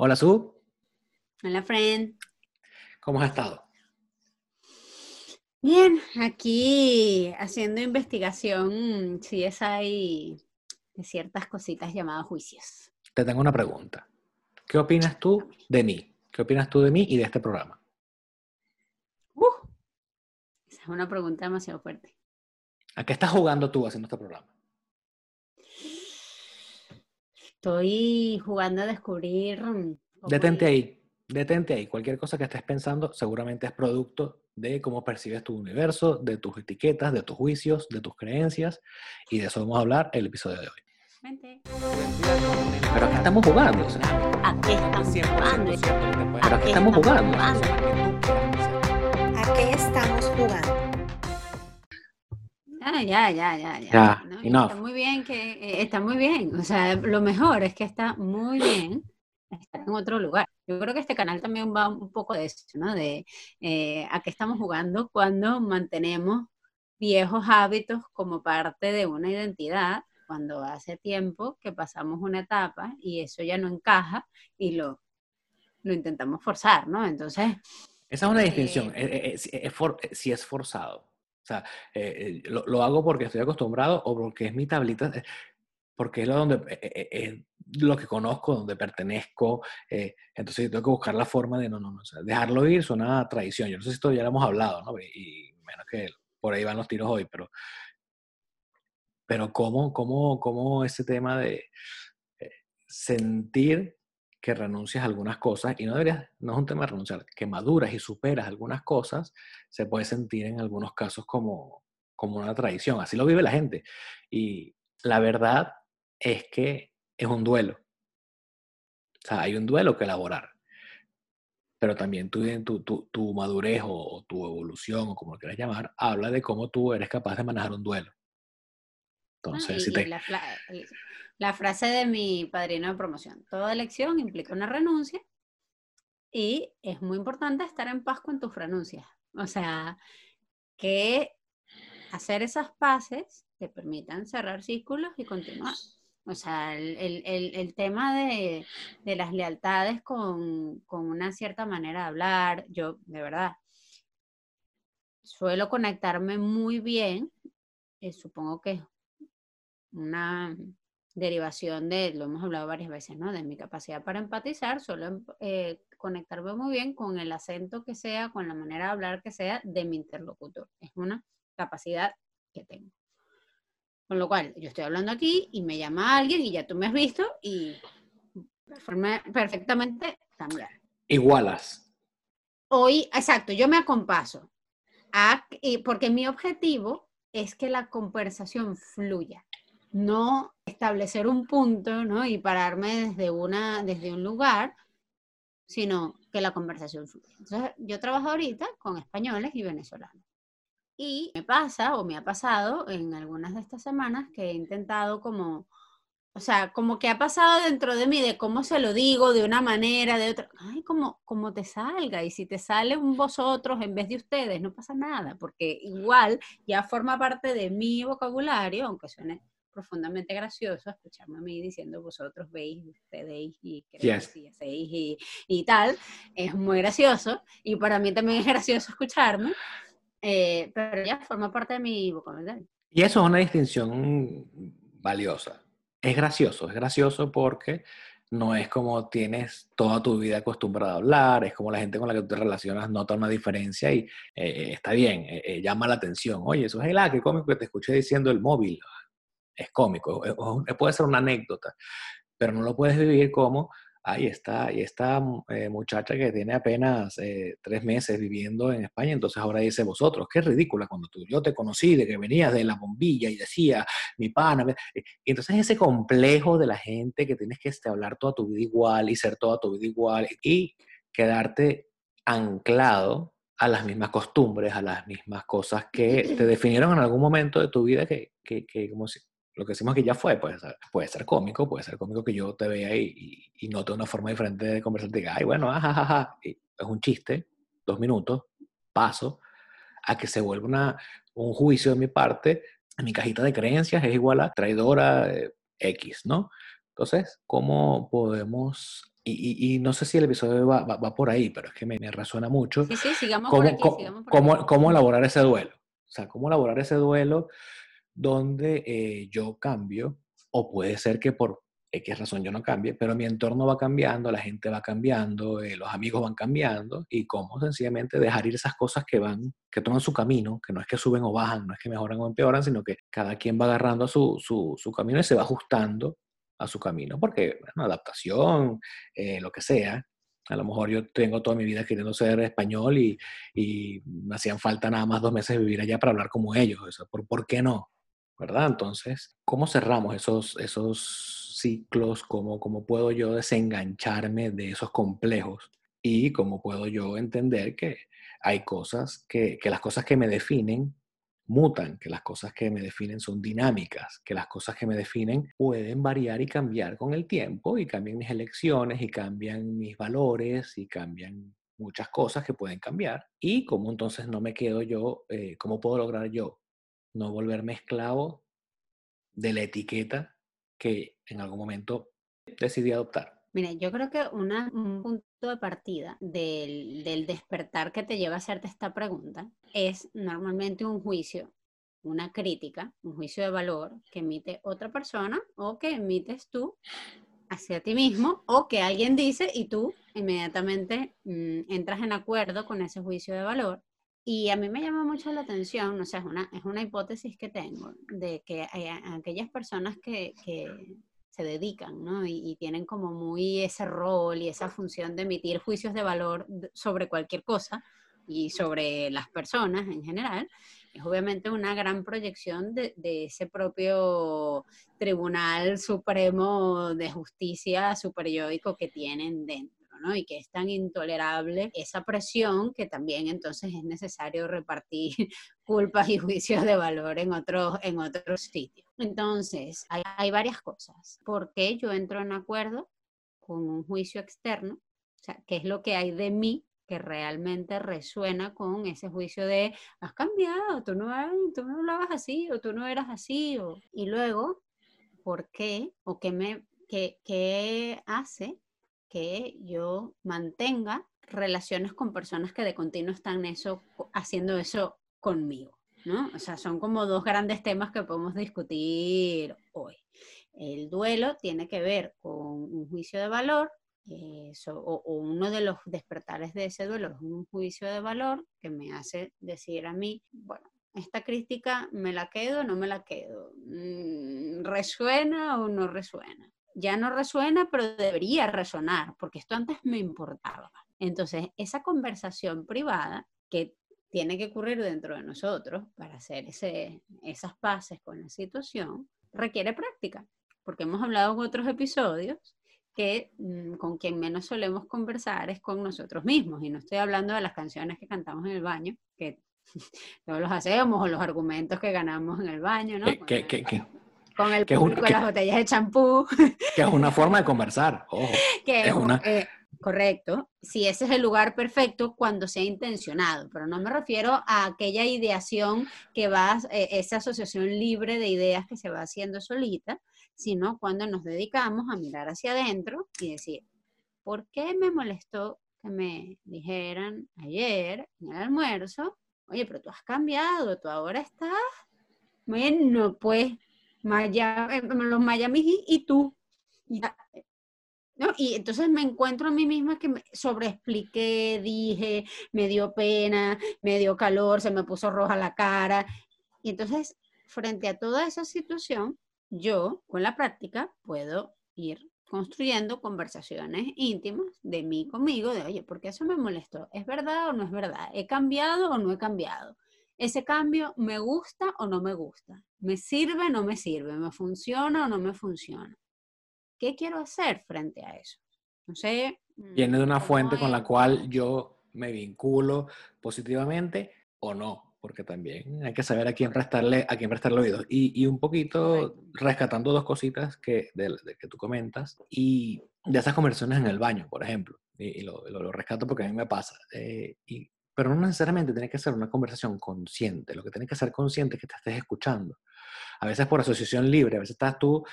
Hola, Su. Hola, friend. ¿Cómo has estado? Bien, aquí haciendo investigación, si es hay de ciertas cositas llamadas juicios. Te tengo una pregunta. ¿Qué opinas tú de mí? ¿Qué opinas tú de mí y de este programa? Uh, esa es una pregunta demasiado fuerte. ¿A qué estás jugando tú haciendo este programa? Estoy jugando a descubrir. mm, Detente ir- ahí, detente ahí. Cualquier cosa que estés pensando seguramente es producto de cómo percibes tu universo, de tus etiquetas, de tus juicios, de tus creencias. Y de eso vamos a hablar el episodio de hoy. Vente. Pero ¿a qué estamos jugando? O sea, ¿A qué estamos jugando? ¿Pero a qué estamos jugando? ¿A qué estamos jugando? Ah, ya, ya, ya, ya. ¿no? Está muy bien que eh, está muy bien. O sea, lo mejor es que está muy bien estar en otro lugar. Yo creo que este canal también va un poco de eso, ¿no? De eh, a qué estamos jugando cuando mantenemos viejos hábitos como parte de una identidad, cuando hace tiempo que pasamos una etapa y eso ya no encaja y lo, lo intentamos forzar, ¿no? Entonces, Esa es una Eh, distinción. eh, eh, eh, si es forzado. Eh, eh, lo, lo hago porque estoy acostumbrado o porque es mi tablita, eh, porque es lo, donde, lo que conozco, donde pertenezco. entonces tengo que buscar la forma de no, no, no. o dejarlo ir suena a traición. Yo no sé si esto ya lo hemos hablado, ¿no? Y, menos que por ahí van los tiros hoy, pero, pero ¿cómo, cómo, cómo ese tema de sentir que renuncias a algunas cosas, y no deberías, no es un tema de renunciar, que maduras y superas algunas cosas, se puede sentir en algunos casos como, como una tradición. Así lo vive la gente. Y la verdad es que es un duelo. O sea, hay un duelo que elaborar. Pero también tu, tu, tu, tu madurez o, o tu evolución, o como lo quieras llamar, habla de cómo tú eres capaz de manejar un duelo. Entonces, Y- si te, la, la- el- la frase de mi padrino de promoción, toda elección implica una renuncia y es muy importante estar en paz con tus renuncias. O sea, que hacer esas paces te permitan cerrar círculos y continuar. O sea, el, el- el- tema de, de las lealtades con, con una cierta manera de hablar, yo de verdad suelo conectarme muy bien, eh, supongo que es una derivación de, lo hemos hablado varias veces, ¿no? De mi capacidad para empatizar, suelo em- eh, conectarme muy bien con el acento que sea, con la manera de hablar que sea de mi interlocutor. Es una capacidad que tengo. Con lo cual, yo estoy hablando aquí y me llama alguien y ya tú me has visto y perfectamente cambiar. igualas. Hoy, exacto, yo me acompaso, a- y porque mi objetivo es que la conversación fluya, no establecer un punto, ¿no? Y pararme desde, una, desde un lugar, sino que la conversación fluya. Entonces, yo trabajo ahorita con españoles y venezolanos. Y me pasa o me ha pasado en algunas de estas semanas que he intentado como, o sea, como que ha pasado dentro de mí de cómo se lo digo, de una manera, de otra. Ay, como, como te salga. Y si te sale un vosotros en vez de ustedes, no pasa nada, porque igual ya forma parte de mi vocabulario, aunque suene profundamente gracioso escucharme a mí diciendo vosotros veis, ustedes y queréis Yes. y y, y tal. Es muy gracioso. Y para mí también es gracioso escucharme. eh, pero ya forma parte de mi vocabulario. Y eso es una distinción valiosa. Es gracioso, es gracioso porque no es como tienes toda tu vida acostumbrado a hablar, es como la gente con la que tú te relacionas nota una diferencia y eh, está bien, eh, eh, llama la atención. Oye, eso es el ah, qué cómico que te escuché diciendo el móvil. Es cómico, puede ser una anécdota, pero no lo puedes vivir como, ahí está, y esta eh, muchacha que tiene apenas eh, tres meses viviendo en España, entonces ahora dice vosotros, qué ridícula cuando tú, yo te conocí de que venías de la bombilla y decía, mi pana, me-". y entonces ese complejo de la gente que tienes que este, hablar toda tu vida igual y ser toda tu vida igual y quedarte anclado a las mismas costumbres, a las mismas cosas que te definieron en algún momento de tu vida que, que, que como si, lo que decimos que ya fue, puede ser, puede ser cómico, puede ser cómico que yo te vea y, y, y note una forma diferente de conversar, diga, ay, bueno, ajajaja, y es un chiste, dos minutos, paso, a que se vuelva una, un juicio de mi parte, mi cajita de creencias es igual a traidora eh, X, ¿no? Entonces, ¿cómo podemos y, no sé si el episodio va, va, por ahí, pero es que me, me resuena mucho. Sí, sí, sigamos cómo, por aquí, sigamos por cómo, cómo, elaborar ese duelo. O sea, cómo elaborar ese duelo donde eh, yo cambio, o puede ser que por X razón yo no cambie, pero mi entorno va cambiando, la gente va cambiando, eh, los amigos van cambiando, y cómo sencillamente dejar ir esas cosas que van, que toman su camino, que no es que suben o bajan, no es que mejoran o empeoran, sino que cada quien va agarrando su, su, su camino y se va ajustando a su camino, porque, bueno, adaptación, eh, lo que sea. A lo mejor yo tengo toda mi vida queriendo ser español y, y me hacían falta nada más dos meses de vivir allá para hablar como ellos. Eso, ¿por, ¿Por qué no? ¿Verdad? Entonces, ¿cómo cerramos esos, esos ciclos? ¿Cómo, ¿Cómo puedo yo desengancharme de esos complejos? Y cómo puedo yo entender que hay cosas que, que las cosas que me definen mutan, que las cosas que me definen son dinámicas, que las cosas que me definen pueden variar y cambiar con el tiempo y cambian mis elecciones y cambian mis valores y cambian muchas cosas que pueden cambiar. Y cómo entonces no me quedo yo, eh, cómo puedo lograr yo no volverme esclavo de la etiqueta que en algún momento decidí adoptar. Mira, yo creo que una, un punto de partida del, despertar que te lleva a hacerte esta pregunta es normalmente un juicio, una crítica, un juicio de valor que emite otra persona o que emites tú hacia ti mismo o que alguien dice y tú inmediatamente mm, entras en acuerdo con ese juicio de valor. Y a mí me llama mucho la atención, o sea, es una, es una hipótesis que tengo, de que aquellas personas que, que se dedican, ¿no? Y, tienen como muy ese rol y esa función de emitir juicios de valor sobre cualquier cosa y sobre las personas en general, es obviamente una gran proyección de, de ese propio Tribunal Supremo de Justicia superiórico que tienen dentro. Y que es tan intolerable esa presión que también entonces es necesario repartir culpas y juicios de valor en otros, en otros sitios. Entonces, hay, hay varias cosas. ¿Por qué yo entro en acuerdo con un juicio externo? O sea, ¿qué es lo que hay de mí que realmente resuena con ese juicio de has cambiado, tú no, tú no hablabas así o tú no eras así. O, y luego, ¿por qué o qué, me, qué, qué hace que yo mantenga relaciones con personas que de continuo están eso, haciendo eso conmigo, ¿no? O sea, son como dos grandes temas que podemos discutir hoy. El duelo tiene que ver con un juicio de valor, o, uno de los despertares de ese duelo es un juicio de valor que me hace decir a mí, bueno, esta crítica me la quedo o no me la quedo, mm, resuena o no resuena ya no resuena, pero debería resonar, porque esto antes me importaba. Entonces, esa conversación privada que tiene que ocurrir dentro de nosotros para hacer ese, esas paces con la situación, requiere práctica, porque hemos hablado en otros episodios que mm, con quien menos solemos conversar es con nosotros mismos, y no estoy hablando de las canciones que cantamos en el baño, que todos los hacemos, o los argumentos que ganamos en el baño, ¿no? ¿Qué, con el público las botellas de champú. Que es una forma de conversar, ojo. Que es una... Eh, correcto. Si ese es el lugar perfecto cuando sea intencionado, pero no me refiero a aquella ideación que va, eh, esa asociación libre de ideas que se va haciendo solita, sino cuando nos dedicamos a mirar hacia adentro y decir, ¿por qué me molestó que me dijeran ayer en el almuerzo, oye, pero tú has cambiado, tú ahora estás, bueno, pues Maya, eh, los Miami y, tú. Eh, ¿no? Y entonces me encuentro a mí misma que me sobreexpliqué, dije, me dio pena, me dio calor, se me puso roja la cara. Y entonces, frente a toda esa situación, yo con la práctica puedo ir construyendo conversaciones íntimas de mí conmigo, de, oye, ¿por qué eso me molestó? ¿Es verdad o no es verdad? ¿He cambiado o no he cambiado? Ese cambio me gusta o no me gusta, me sirve o no me sirve, me funciona o no me funciona. ¿Qué quiero hacer frente a eso? No sé. Viene de una fuente con la cual yo me vinculo positivamente o no, porque también hay que saber a quién prestarle, a quién prestarle oídos. Y, y un poquito rescatando dos cositas que, de, que tú comentas y de esas conversaciones en el baño, por ejemplo. Y, lo, lo, rescato porque a mí me pasa. Eh, y pero no necesariamente tiene que ser una conversación consciente. Lo que tiene que ser consciente es que te estés escuchando. A veces por asociación libre, a veces estás tú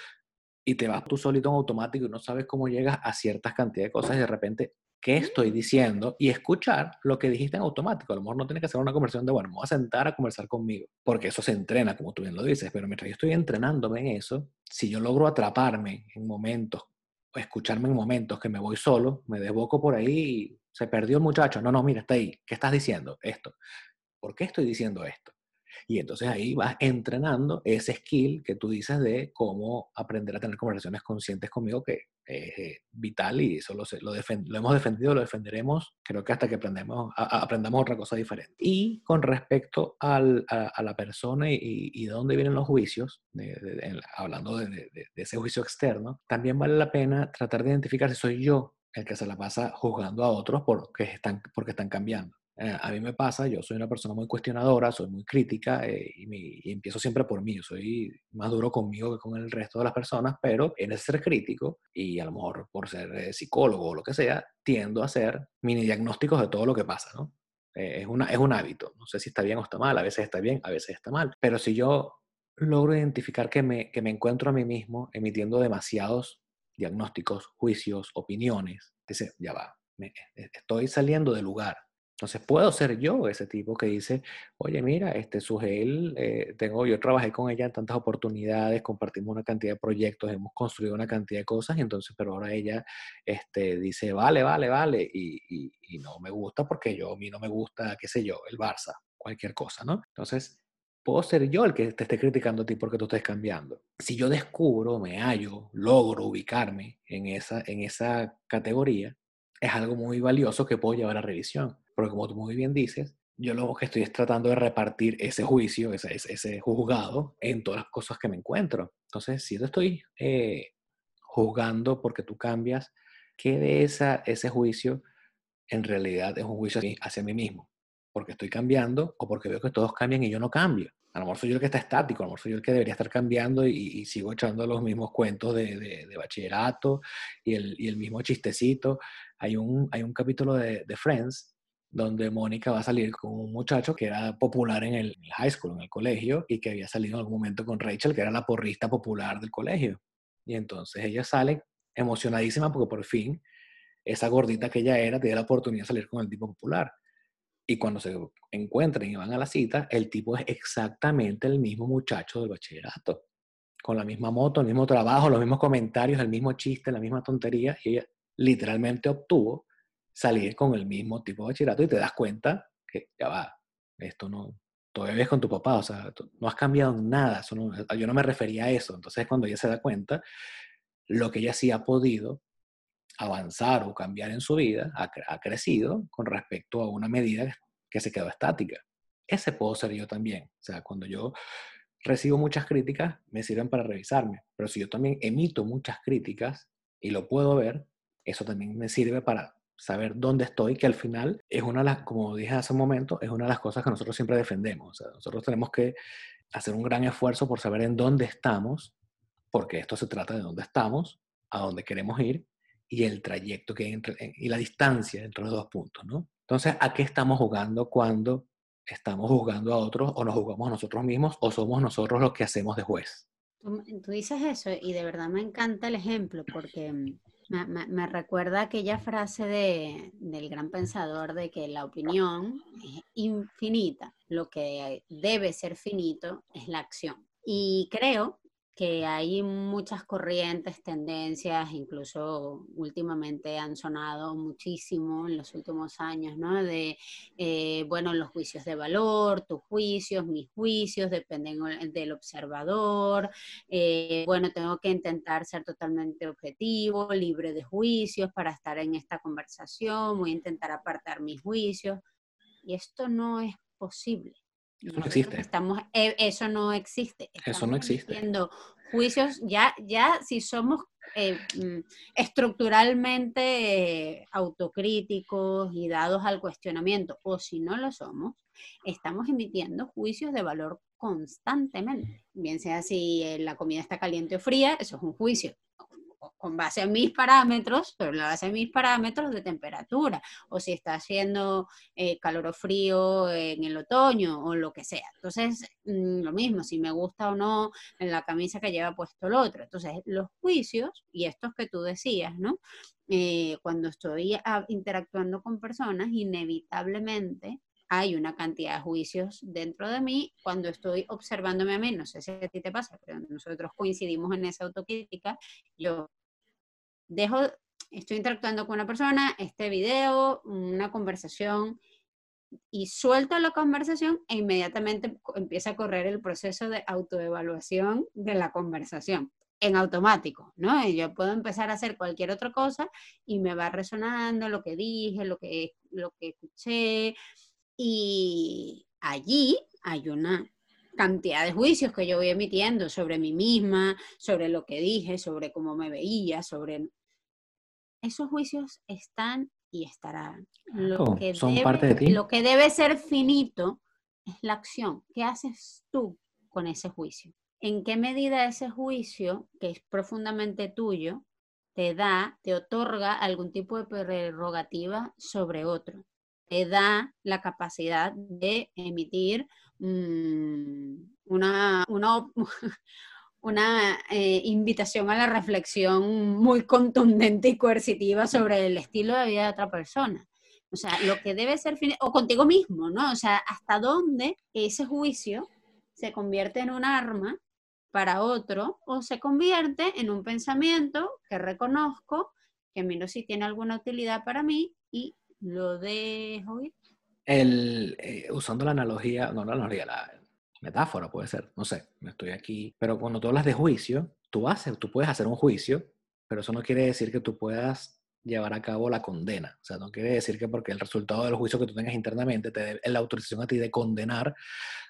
y te vas tú solito en automático y no sabes cómo llegas a ciertas cantidades de cosas y de repente, ¿qué estoy diciendo? Y escuchar lo que dijiste en automático. A lo mejor no tienes que hacer una conversación de, bueno, me voy a sentar a conversar conmigo, porque eso se entrena, como tú bien lo dices, pero mientras yo estoy entrenándome en eso, si yo logro atraparme en momentos, o escucharme en momentos que me voy solo, me desboco por ahí y se perdió el muchacho. No, no, mira, está ahí. ¿Qué estás diciendo? Esto. ¿Por qué estoy diciendo esto? Y entonces ahí vas entrenando ese skill que tú dices de cómo aprender a tener conversaciones conscientes conmigo, que es eh, vital y eso lo, lo, lo, hemos defendido, lo defenderemos, creo que hasta que aprendemos, aprendamos otra cosa diferente. Y con respecto al, a, la persona y, y, de dónde vienen los juicios, hablando de, de ese juicio externo, también vale la pena tratar de identificar si soy yo el que se la pasa juzgando a otros porque están, porque están cambiando. Eh, a mí me pasa, yo soy una persona muy cuestionadora, soy muy crítica eh, y, empiezo siempre por mí. Yo soy más duro conmigo que con el resto de las personas, pero en ese ser crítico y a lo mejor por ser eh, psicólogo o lo que sea, tiendo a hacer mini diagnósticos de todo lo que pasa, ¿no? es, una, es un hábito. No sé si está bien o está mal, a veces está bien, a veces está mal. Pero si yo logro identificar que me, que me encuentro a mí mismo emitiendo demasiados diagnósticos, juicios, opiniones, dice, ya va, me, estoy saliendo del lugar entonces puedo ser yo ese tipo que dice, oye, mira, este Sugel, eh, tengo, yo trabajé con ella en tantas oportunidades, compartimos una cantidad de proyectos, hemos construido una cantidad de cosas, y entonces, pero ahora ella este, dice, vale, vale, vale, y, y, no me gusta porque yo, a mí no me gusta, qué sé yo, el Barça, cualquier cosa, ¿no? Entonces, puedo ser yo el que te esté criticando a ti porque tú estés cambiando. Si yo descubro, me hallo, logro ubicarme en esa, en esa categoría, es algo muy valioso que puedo llevar a revisión. Porque como tú muy bien dices, yo lo que estoy es tratando de repartir ese juicio, ese, ese, juzgado en todas las cosas que me encuentro. Entonces, si yo estoy eh, juzgando porque tú cambias, ¿qué de esa, ese juicio en realidad es un juicio hacia mí mismo? Porque estoy cambiando o porque veo que todos cambian y yo no cambio. A lo mejor soy yo el que está estático, a lo mejor soy yo el que debería estar cambiando y, sigo echando los mismos cuentos de, de, bachillerato y el, y el, mismo chistecito. Hay un, hay un capítulo de, de Friends donde Mónica va a salir con un muchacho que era popular en el high school, en el colegio, y que había salido en algún momento con Rachel, que era la porrista popular del colegio. Y entonces ella sale emocionadísima porque por fin esa gordita que ella era tiene la oportunidad de salir con el tipo popular. Y cuando se encuentran y van a la cita, el tipo es exactamente el mismo muchacho del bachillerato. Con la misma moto, el mismo trabajo, los mismos comentarios, el mismo chiste, la misma tontería. Y ella literalmente obtuvo salir con el mismo tipo de bachillerato y te das cuenta que ya va, esto no, todavía ves con tu papá, o sea, no has cambiado nada, yo no me refería a eso. Entonces, cuando ella se da cuenta, lo que ella sí ha podido avanzar o cambiar en su vida ha, ha crecido con respecto a una medida que se quedó estática. Ese puedo ser yo también. O sea, cuando yo recibo muchas críticas, me sirven para revisarme. Pero si yo también emito muchas críticas y lo puedo ver, eso también me sirve para saber dónde estoy, que al final es una de las, como dije hace un momento, es una de las cosas que nosotros siempre defendemos. nosotros tenemos que hacer un gran esfuerzo por saber en dónde estamos, porque esto se trata de dónde estamos, a dónde queremos ir y el trayecto que entre, y la distancia entre los dos puntos, ¿no? Entonces, ¿a qué estamos jugando cuando estamos jugando a otros o nos jugamos a nosotros mismos o somos nosotros los que hacemos de juez? tú dices eso y de verdad me encanta el ejemplo porque mm, me, recuerda aquella frase de, del gran pensador de que la opinión es infinita, lo que debe ser finito es la acción. Y creo que hay muchas corrientes, tendencias, incluso últimamente han sonado muchísimo en los últimos años, ¿no? De, eh, bueno, los juicios de valor, tus juicios, mis juicios, dependen del observador, eh, bueno, tengo que intentar ser totalmente objetivo, libre de juicios para estar en esta conversación, voy a intentar apartar mis juicios, y esto no es posible. Eso no existe. Estamos, eh, eso no existe. eso no existe. Juicios, ya, ya si somos eh, mm, estructuralmente autocríticos y dados al cuestionamiento, o si no lo somos, estamos emitiendo juicios de valor constantemente. Bien sea si eh, la comida está caliente o fría, eso es un juicio con base a mis parámetros, pero la base a mis parámetros de temperatura, o si está haciendo eh, calor o frío en el otoño o lo que sea. Entonces, mm, lo mismo, si me gusta o no en la camisa que lleva puesto el otro. Entonces, los juicios y estos que tú decías, ¿no? Eh, cuando estoy ah, interactuando con personas, inevitablemente hay una cantidad de juicios dentro de mí cuando estoy observándome a mí, no sé si a ti te pasa, pero nosotros coincidimos en esa autocrítica, yo dejo, estoy interactuando con una persona, este video, una conversación, y suelto la conversación e inmediatamente empieza a correr el proceso de autoevaluación de la conversación en automático, ¿no? Y yo puedo empezar a hacer cualquier otra cosa y me va resonando lo que dije, lo que, lo que escuché, y allí hay una cantidad de juicios que yo voy emitiendo sobre mí misma, sobre lo que dije, sobre cómo me veía, sobre... Esos juicios están y estarán. Lo que son parte de ti. Lo que debe ser finito es la acción. ¿Qué haces tú con ese juicio? ¿En qué medida ese juicio, que es profundamente tuyo, te da, te otorga algún tipo de prerrogativa sobre otro? Te da la capacidad de emitir mm, una, una, una eh, invitación a la reflexión muy contundente y coercitiva sobre el estilo de vida de otra persona. O sea, lo que debe ser, o contigo mismo, ¿no? O sea, hasta dónde ese juicio se convierte en un arma para otro o se convierte en un pensamiento que reconozco, que miro si tiene alguna utilidad para mí y lo dejo ir. El, eh, usando la analogía, no la analogía, la metáfora puede ser, no sé, me estoy aquí, pero cuando tú hablas de juicio, tú haces, tú puedes hacer un juicio, pero eso no quiere decir que tú puedas llevar a cabo la condena. O sea, no quiere decir que porque el resultado del juicio que tú tengas internamente te dé la autorización a ti de condenar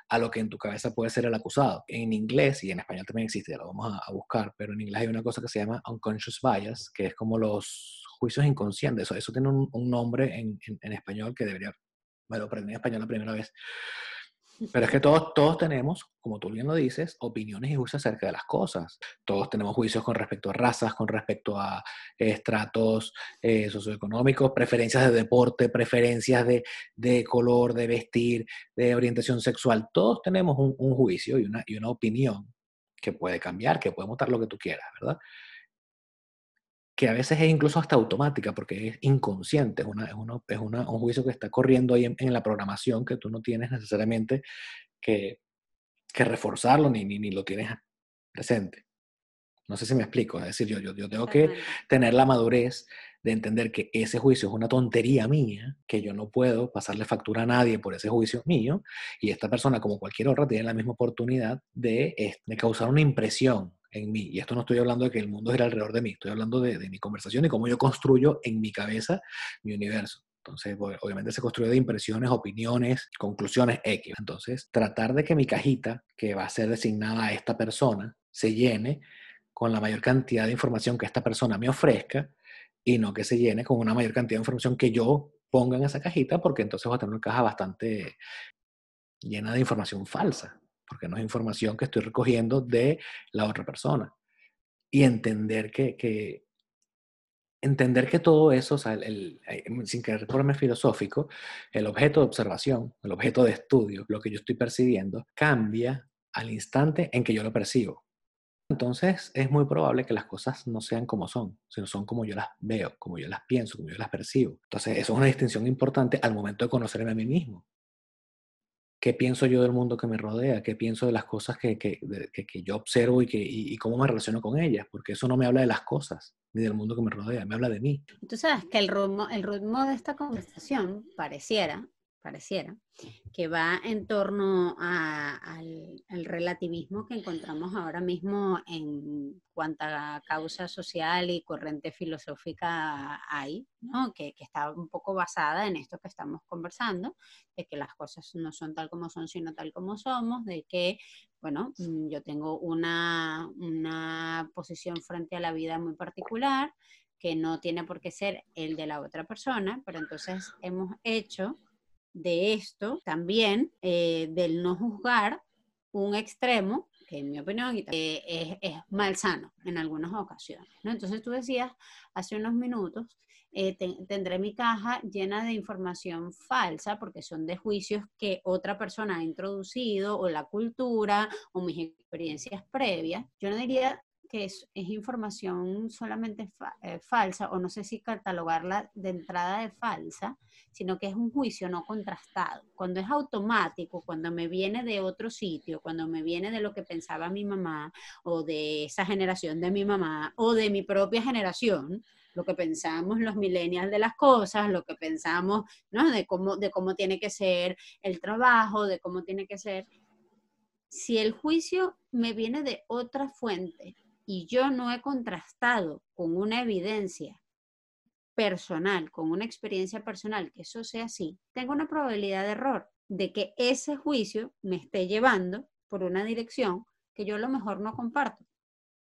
a lo que en tu cabeza puede ser el acusado. En inglés y en español también existe, lo vamos a, buscar, pero en inglés hay una cosa que se llama unconscious bias, que es como los juicios inconscientes. Eso, eso tiene un, nombre en, en, español que debería, me lo aprendí en español la primera vez. Pero es que todos, todos tenemos, como tú bien lo dices, opiniones y juicios acerca de las cosas. Todos tenemos juicios con respecto a razas, con respecto a estratos eh, socioeconómicos, preferencias de deporte, preferencias de, de, color, de vestir, de orientación sexual. Todos tenemos un, un juicio y una, y una opinión que puede cambiar, que puede mostrar lo que tú quieras, ¿verdad? Que a veces es incluso hasta automática porque es inconsciente, es, una, es, es una, un juicio que está corriendo ahí en, la programación que tú no tienes necesariamente que, que reforzarlo ni, ni, ni, lo tienes presente. No sé si me explico, es decir, yo, yo, yo tengo que tener la madurez de entender que ese juicio es una tontería mía, que yo no puedo pasarle factura a nadie por ese juicio mío, y esta persona, como cualquier otra, tiene la misma oportunidad de, de causar una impresión en mí. Y esto no estoy hablando de que el mundo gira alrededor de mí, estoy hablando de, mi conversación y cómo yo construyo en mi cabeza mi universo. Entonces, obviamente se construye de impresiones, opiniones, conclusiones X. Entonces, tratar de que mi cajita, que va a ser designada a esta persona, se llene con la mayor cantidad de información que esta persona me ofrezca y no que se llene con una mayor cantidad de información que yo ponga en esa cajita, porque entonces va a tener una caja bastante llena de información falsa porque no es información que estoy recogiendo de la otra persona. Y entender que, entender que todo eso, o sea, el, sin querer ponerme filosófico, el objeto de observación, el objeto de estudio, lo que yo estoy percibiendo, cambia al instante en que yo lo percibo. Entonces es muy probable que las cosas no sean como son, sino son como yo las veo, como yo las pienso, como yo las percibo. Entonces eso es una distinción importante al momento de conocerme a mí mismo qué pienso yo del mundo que me rodea, qué pienso de las cosas que, que, que, yo observo y, que, y, cómo me relaciono con ellas, porque eso no me habla de las cosas ni del mundo que me rodea, me habla de mí. Tú sabes que el ritmo, el ritmo de esta conversación pareciera pareciera, que va en torno al, relativismo que encontramos ahora mismo en cuanta causa social y corriente filosófica hay, ¿no? que, está un poco basada en esto que estamos conversando, de que las cosas no son tal como son, sino tal como somos, de que, bueno, mm, yo tengo una, una posición frente a la vida muy particular, que no tiene por qué ser el de la otra persona, pero entonces hemos hecho de esto también, eh, del no juzgar un extremo que en mi opinión eh, es, es malsano en algunas ocasiones. ¿no? Entonces tú decías hace unos minutos, eh, tendré mi caja llena de información falsa porque son de juicios que otra persona ha introducido o la cultura o mis experiencias previas. Yo no diría es, información solamente eh, falsa, o no sé si catalogarla de entrada de falsa, sino que es un juicio no contrastado. Cuando es automático, cuando me viene de otro sitio, cuando me viene de lo que pensaba mi mamá, o de esa generación de mi mamá, o de mi propia generación, lo que pensamos los millennials de las cosas, lo que pensamos, ¿no? De cómo, de cómo tiene que ser el trabajo, de cómo tiene que ser. Si el juicio me viene de otra fuente, y yo no he contrastado con una evidencia personal, con una experiencia personal, que eso sea así, tengo una probabilidad de error de que ese juicio me esté llevando por una dirección que yo a lo mejor no comparto.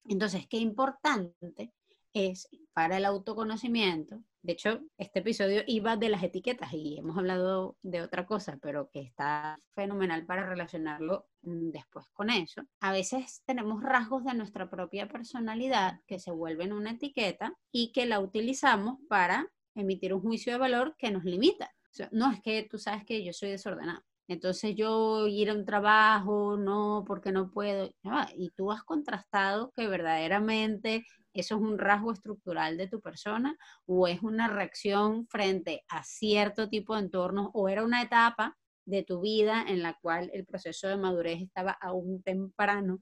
Entonces, qué importante es para el autoconocimiento. De hecho, este episodio iba de las etiquetas y hemos hablado de otra cosa, pero que está fenomenal para relacionarlo mm, después con eso. A veces tenemos rasgos de nuestra propia personalidad que se vuelven una etiqueta y que la utilizamos para emitir un juicio de valor que nos limita. no es que tú sabes que yo soy desordenado. Entonces yo ir a un trabajo, no, porque no puedo. Y tú has contrastado que verdaderamente eso es un rasgo estructural de tu persona o es una reacción frente a cierto tipo de entornos o era una etapa de tu vida en la cual el proceso de madurez estaba aún temprano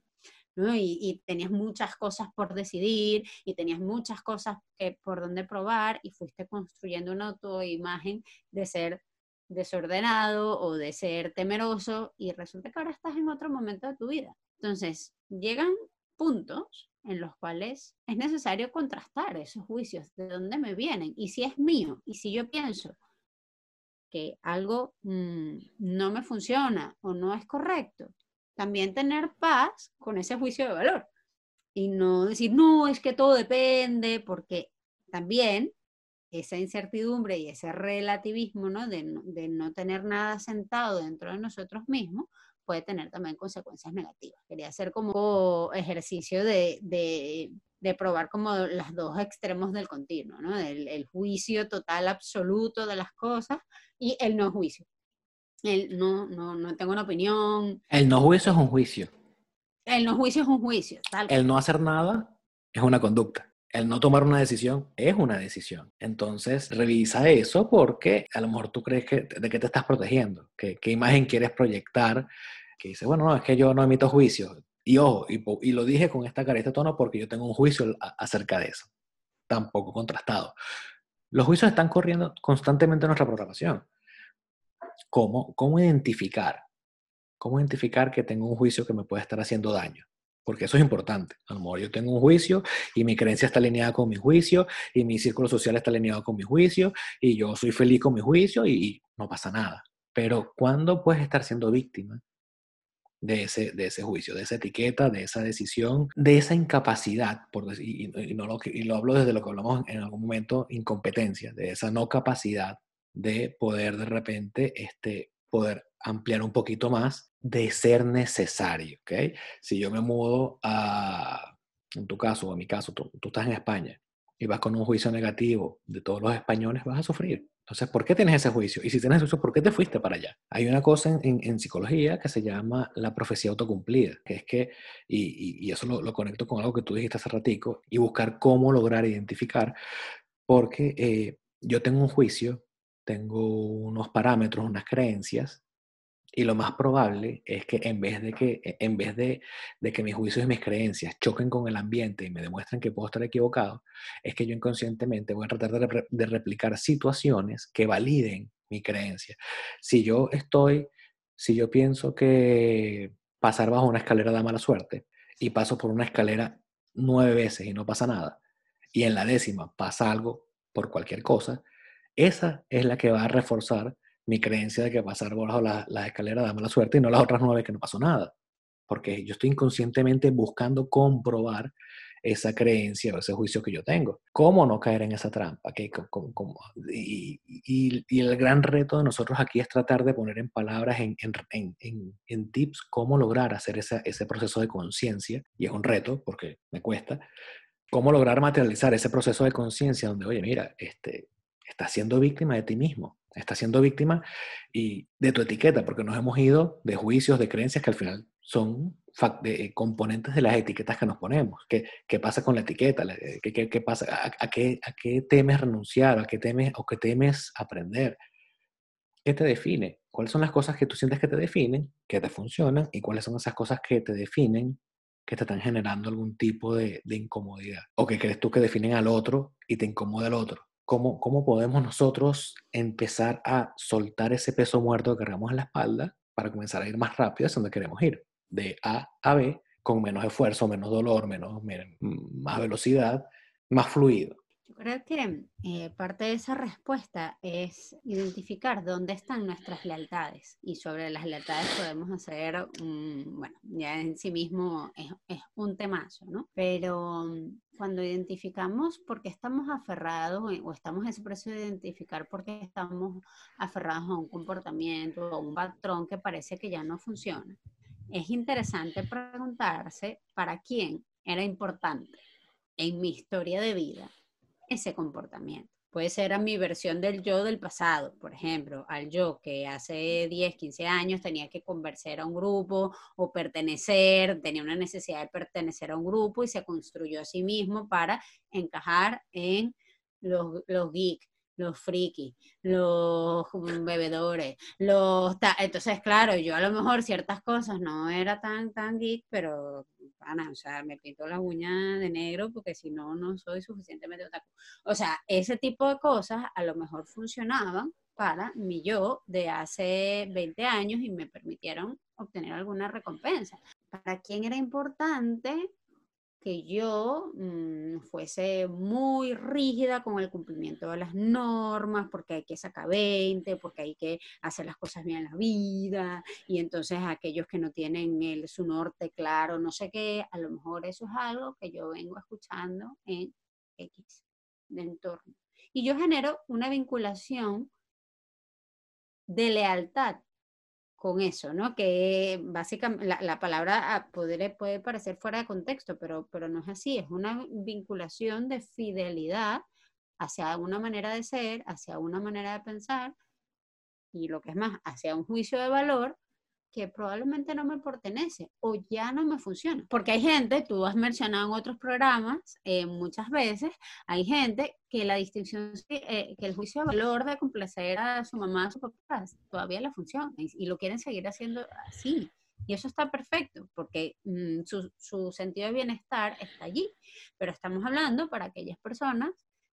¿no? y, tenías muchas cosas por decidir y tenías muchas cosas por donde probar y fuiste construyendo una autoimagen de ser desordenado o de ser temeroso y resulta que ahora estás en otro momento de tu vida. Entonces, llegan puntos en los cuales es necesario contrastar esos juicios, de dónde me vienen y si es mío y si yo pienso que algo mm, no me funciona o no es correcto, también tener paz con ese juicio de valor y no decir, no, es que todo depende, porque también esa incertidumbre y ese relativismo ¿no? De, de no tener nada sentado dentro de nosotros mismos puede tener también consecuencias negativas. Quería hacer como ejercicio de, de, probar como los dos extremos del continuo, ¿no? El, juicio total, absoluto de las cosas y el no juicio. El no, no, no tengo una opinión. El no juicio es un juicio. El no juicio es un juicio. Tal el no hacer nada es una conducta. El no tomar una decisión es una decisión. Entonces, revisa eso porque a lo mejor tú crees que de qué te estás protegiendo, qué, qué imagen quieres proyectar, que dice, bueno, no, es que yo no emito juicio. Y ojo, y, lo dije con esta cara, este tono, porque yo tengo un juicio acerca de eso, tampoco contrastado. Los juicios están corriendo constantemente en nuestra programación. ¿Cómo, cómo identificar? ¿Cómo identificar que tengo un juicio que me puede estar haciendo daño? porque eso es importante. A lo mejor yo tengo un juicio y mi creencia está alineada con mi juicio y mi círculo social está alineado con mi juicio y yo soy feliz con mi juicio y, no pasa nada. Pero ¿cuándo puedes estar siendo víctima de ese, de ese juicio, de esa etiqueta, de esa decisión, de esa incapacidad, por decir, y, no lo, y lo hablo desde lo que hablamos en algún momento, incompetencia, de esa no capacidad de poder de repente este, poder ampliar un poquito más de ser necesario, ¿ok? Si yo me mudo a, en tu caso o en mi caso, tú, estás en España y vas con un juicio negativo de todos los españoles, vas a sufrir. Entonces, ¿por qué tienes ese juicio? Y si tienes ese juicio, ¿por qué te fuiste para allá? Hay una cosa en, psicología que se llama la profecía autocumplida, que es que, y, eso lo, conecto con algo que tú dijiste hace ratico, y buscar cómo lograr identificar, porque eh, yo tengo un juicio, tengo unos parámetros, unas creencias, y lo más probable es que en vez de que, e, en vez de, de, que mis juicios y mis creencias choquen con el ambiente y me demuestren que puedo estar equivocado, es que yo inconscientemente voy a tratar de, de replicar situaciones que validen mi creencia. Si yo estoy, si yo pienso que pasar bajo una escalera da mala suerte y paso por una escalera nueve veces y no pasa nada, y en la décima pasa algo por cualquier cosa, esa es la que va a reforzar mi creencia de que pasar bajo las la escaleras da mala suerte y no las otras nueve que no pasó nada. Porque yo estoy inconscientemente buscando comprobar esa creencia o ese juicio que yo tengo. ¿Cómo no caer en esa trampa? ¿Qué, cómo, y, y, el gran reto de nosotros aquí es tratar de poner en palabras, en, en, en, en tips, cómo lograr hacer esa, ese proceso de conciencia. Y es un reto porque me cuesta. ¿Cómo lograr materializar ese proceso de conciencia donde, oye, mira, este, estás siendo víctima de ti mismo, estás siendo víctima y de tu etiqueta, porque nos hemos ido de juicios, de creencias que al final son de componentes de las etiquetas que nos ponemos. ¿Qué, qué pasa con la etiqueta? ¿Qué, qué, qué pasa? ¿A, qué, ¿A, qué, temes renunciar? ¿A qué temes o qué temes aprender? ¿Qué te define? ¿Cuáles son las cosas que tú sientes que te definen, que te funcionan? ¿Y cuáles son esas cosas que te definen, que te están generando algún tipo de, de incomodidad? ¿O que crees tú que definen al otro y te incomoda al otro? ¿Cómo, ¿Cómo podemos nosotros empezar a soltar ese peso muerto que cargamos en la espalda para comenzar a ir más rápido hacia donde queremos ir? de A a B con menos esfuerzo, menos dolor, menos, más velocidad, más fluido. Yo creo que eh, parte de esa respuesta es identificar dónde están nuestras lealtades y sobre las lealtades podemos hacer, bueno, ya en sí mismo es, es, un temazo, ¿no? Pero cuando identificamos por qué estamos aferrados o estamos en ese proceso de identificar por qué estamos aferrados a un comportamiento o a un patrón que parece que ya no funciona, es interesante preguntarse para quién era importante en mi historia de vida ese comportamiento. Puede ser a mi versión del yo del pasado, por ejemplo, al yo que hace 10, 15 años tenía que convencer a un grupo o pertenecer, tenía una necesidad de pertenecer a un grupo y se construyó a sí mismo para encajar en los, los geeks los frikis, los bebedores, los... Entonces, claro, yo a lo mejor ciertas cosas no era tan, tan geek, pero, o sea, me pinto la uña de negro porque si no, no soy suficientemente otaku. O sea, ese tipo de cosas a lo mejor funcionaban para mi yo de hace 20 años y me permitieron obtener alguna recompensa. ¿Para quién era importante que yo mm, fuese muy rígida con el cumplimiento de las normas, porque hay que sacar 20, porque hay que hacer las cosas bien en la vida, y entonces aquellos que no tienen el, su norte claro, no sé qué, a lo mejor eso es algo que yo vengo escuchando en X de entorno. Y yo genero una vinculación de lealtad con eso, ¿no? Que básicamente la, palabra ah, puede parecer fuera de contexto, pero, pero no es así, es una vinculación de fidelidad hacia una manera de ser, hacia una manera de pensar y lo que es más, hacia un juicio de valor que probablemente no me pertenece o ya no me funciona. Porque hay gente, tú has mencionado en otros programas eh, muchas veces, hay gente que la distinción, eh, que el juicio de valor de complacer a su mamá, a su papá, todavía le funciona y, lo quieren seguir haciendo así. Y eso está perfecto, porque mm, su, su sentido de bienestar está allí. Pero estamos hablando para aquellas personas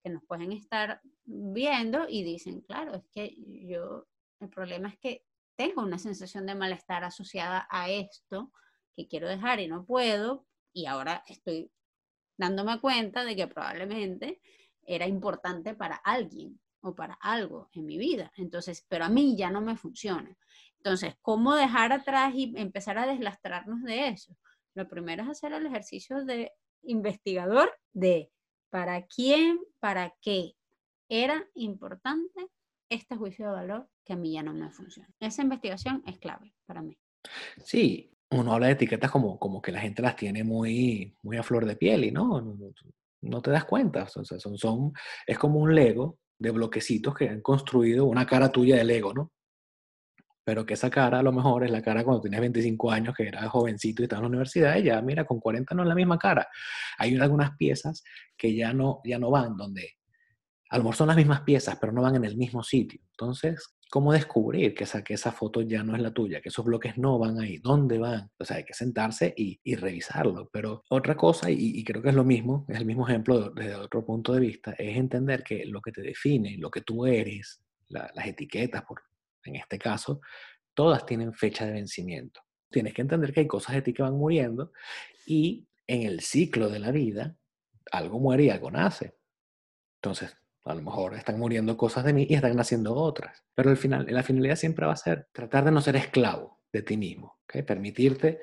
que nos pueden estar viendo y dicen, claro, es que yo, el problema es que tengo una sensación de malestar asociada a esto que quiero dejar y no puedo, y ahora estoy dándome cuenta de que probablemente era importante para alguien o para algo en mi vida. Entonces, pero a mí ya no me funciona. Entonces, ¿cómo dejar atrás y empezar a deslastrarnos de eso? Lo primero es hacer el ejercicio de investigador de para quién, para qué era importante este juicio de valor que a mí ya no me funciona. Esa investigación es clave para mí. Sí, uno habla de etiquetas como, como que la gente las tiene muy, muy a flor de piel y no, no, te das cuenta. son, son, es como un Lego de bloquecitos que han construido una cara tuya de Lego, ¿no? Pero que esa cara a lo mejor es la cara cuando tenías 25 años, que eras jovencito y estabas en la universidad, y ya, mira, con 40 no es la misma cara. Hay algunas piezas que ya no, ya no van, donde a lo mejor son las mismas piezas, pero no van en el mismo sitio. Entonces, ¿cómo descubrir que esa, que esa foto ya no es la tuya, que esos bloques no van ahí? ¿Dónde van? O sea, hay que sentarse y, y revisarlo. Pero otra cosa, y, creo que es lo mismo, es el mismo ejemplo desde otro punto de vista, es entender que lo que te define, lo que tú eres, las etiquetas, por, en este caso, todas tienen fecha de vencimiento. Tienes que entender que hay cosas de ti que van muriendo y en el ciclo de la vida, algo muere y algo nace. Entonces, a lo mejor están muriendo cosas de mí y están naciendo otras. Pero al final, la finalidad siempre va a ser tratar de no ser esclavo de ti mismo. ¿okay? Permitirte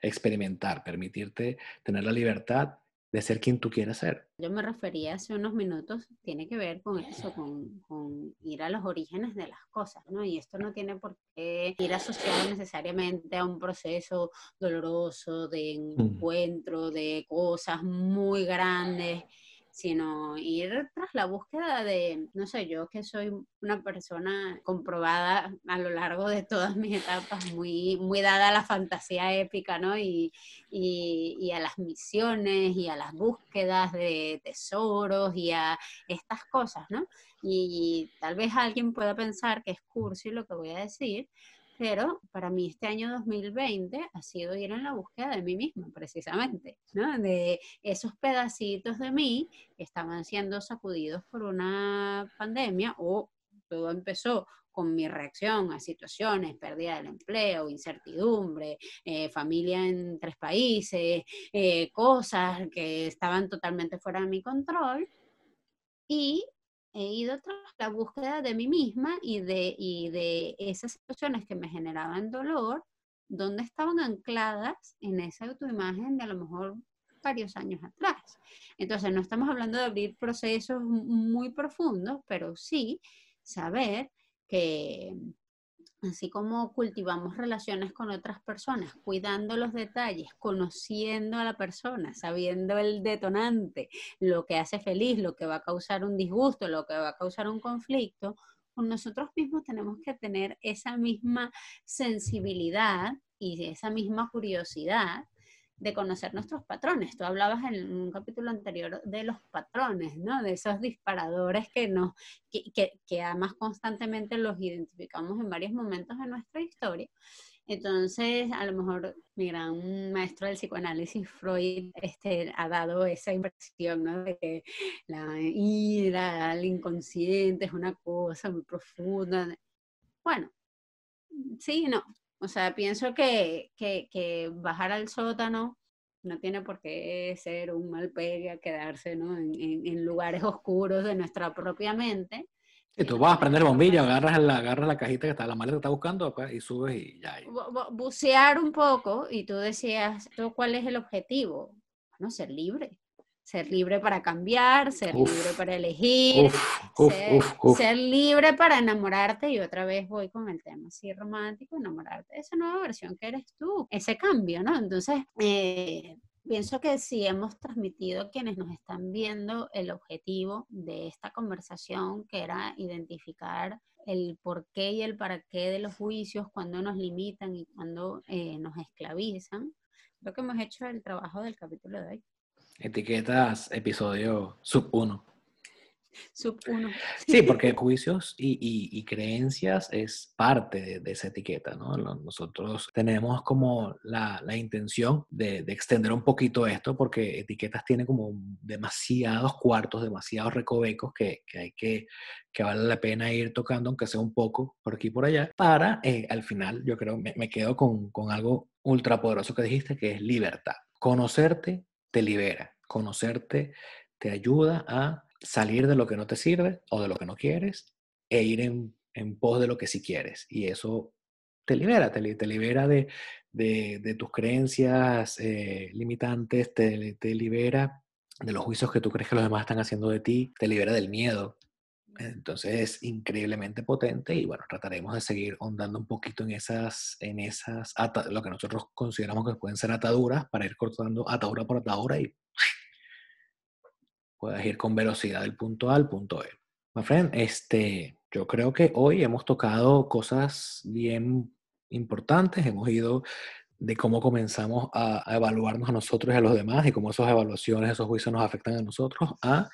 experimentar, permitirte tener la libertad de ser quien tú quieres ser. Yo me refería hace unos minutos, tiene que ver con eso, con, con, ir a los orígenes de las cosas, ¿no? Y esto no tiene por qué ir asociado necesariamente a un proceso doloroso de mm. encuentro, de cosas muy grandes sino ir tras la búsqueda de, no sé, yo que soy una persona comprobada a lo largo de todas mis etapas, muy, muy dada a la fantasía épica, ¿no? Y, y, a las misiones y a las búsquedas de tesoros y a estas cosas, ¿no? Y, y tal vez alguien pueda pensar que es cursi lo que voy a decir, pero para mí este año 2020 ha sido ir en la búsqueda de mí misma, precisamente, ¿no? De esos pedacitos de mí que estaban siendo sacudidos por una pandemia o todo empezó con mi reacción a situaciones, pérdida del empleo, incertidumbre, eh, familia en tres países, eh, cosas que estaban totalmente fuera de mi control. Y he ido tras la búsqueda de mí misma y de, y de esas situaciones que me generaban dolor, donde estaban ancladas en esa autoimagen de a lo mejor varios años atrás. Entonces, no estamos hablando de abrir procesos muy profundos, pero sí saber que así como cultivamos relaciones con otras personas, cuidando los detalles, conociendo a la persona, sabiendo el detonante, lo que hace feliz, lo que va a causar un disgusto, lo que va a causar un conflicto, con nosotros mismos tenemos que tener esa misma sensibilidad y esa misma curiosidad de conocer nuestros patrones. Tú hablabas en un capítulo anterior de los patrones, ¿no? De esos disparadores que nos, que, que, además constantemente los identificamos en varios momentos de nuestra historia. Entonces, a lo mejor mi gran maestro del psicoanálisis, Freud, este, ha dado esa impresión, ¿no? De que la ira, el inconsciente es una cosa muy profunda. Bueno, sí, no, o sea, pienso que, bajar al sótano no tiene por qué ser un mal pegue a quedarse en, lugares oscuros de nuestra propia mente. Y tú vas a prender bombilla, agarras la, agarras la cajita que está, la maleta que está buscando pues, y subes y ya. Bucear un poco y tú decías, ¿cuál es el objetivo? Bueno, ser libre ser libre para cambiar, ser libre para elegir, ser, libre para enamorarte y otra vez voy con el tema así romántico, enamorarte de esa nueva versión que eres tú, ese cambio, ¿no? Entonces, eh, pienso que si hemos transmitido a quienes nos están viendo el objetivo de esta conversación, que era identificar el por qué y el para qué de los juicios, cuando nos limitan y cuando eh, nos esclavizan, creo que hemos hecho el trabajo del capítulo de hoy. Etiquetas, episodio sub 1. Sub 1. Sí, porque juicios y, creencias es parte de, esa etiqueta, ¿no? Nosotros tenemos como la, intención de, extender un poquito esto porque etiquetas tiene como demasiados cuartos, demasiados recovecos que, hay que, que vale la pena ir tocando, aunque sea un poco por aquí y por allá, para eh, al final, yo creo, me, me quedo con, con algo ultra poderoso que dijiste, que es libertad. Conocerte te libera. Conocerte te ayuda a salir de lo que no te sirve o de lo que no quieres e ir en, pos de lo que sí quieres. Y eso te libera, te, libera de, tus creencias eh, limitantes, te, te libera de los juicios que tú crees que los demás están haciendo de ti, te libera del miedo, entonces es increíblemente potente y bueno, trataremos de seguir ondando un poquito en esas, en esas, lo que nosotros consideramos que pueden ser ataduras para ir cortando atadura por atadura y puedas ir con velocidad del punto A al punto E. My friend, este, yo creo que hoy hemos tocado cosas bien importantes, hemos ido de cómo comenzamos a, a, evaluarnos a nosotros y a los demás y cómo esas evaluaciones, esos juicios nos afectan a nosotros, a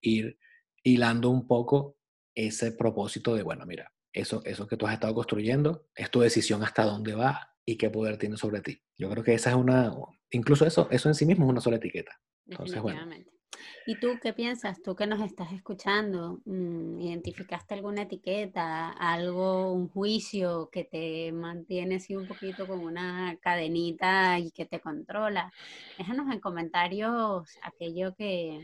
ir hilando un poco ese propósito de, bueno, mira, eso, eso que tú has estado construyendo es tu decisión hasta dónde va y qué poder tiene sobre ti. Yo creo que esa es una, incluso eso, eso en sí mismo es una sola etiqueta. Entonces, bueno. ¿Y tú qué piensas? Tú que nos estás escuchando, mm, ¿identificaste alguna etiqueta, algo, un juicio que te mantiene así un poquito como una cadenita y que te controla? Déjanos en comentarios aquello que,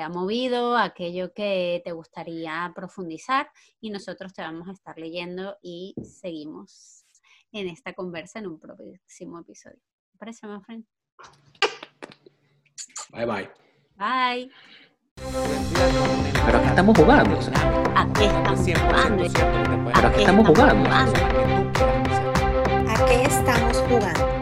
te ha movido, aquello que te gustaría profundizar y nosotros te vamos a estar leyendo y seguimos en esta conversa en un próximo episodio. ¿Te parece, my friend? Bye bye. Bye. Pero aquí estamos jugando. o sea, ¿A qué estamos jugando? Pero aquí estamos jugando. jugando? ¿A qué estamos jugando?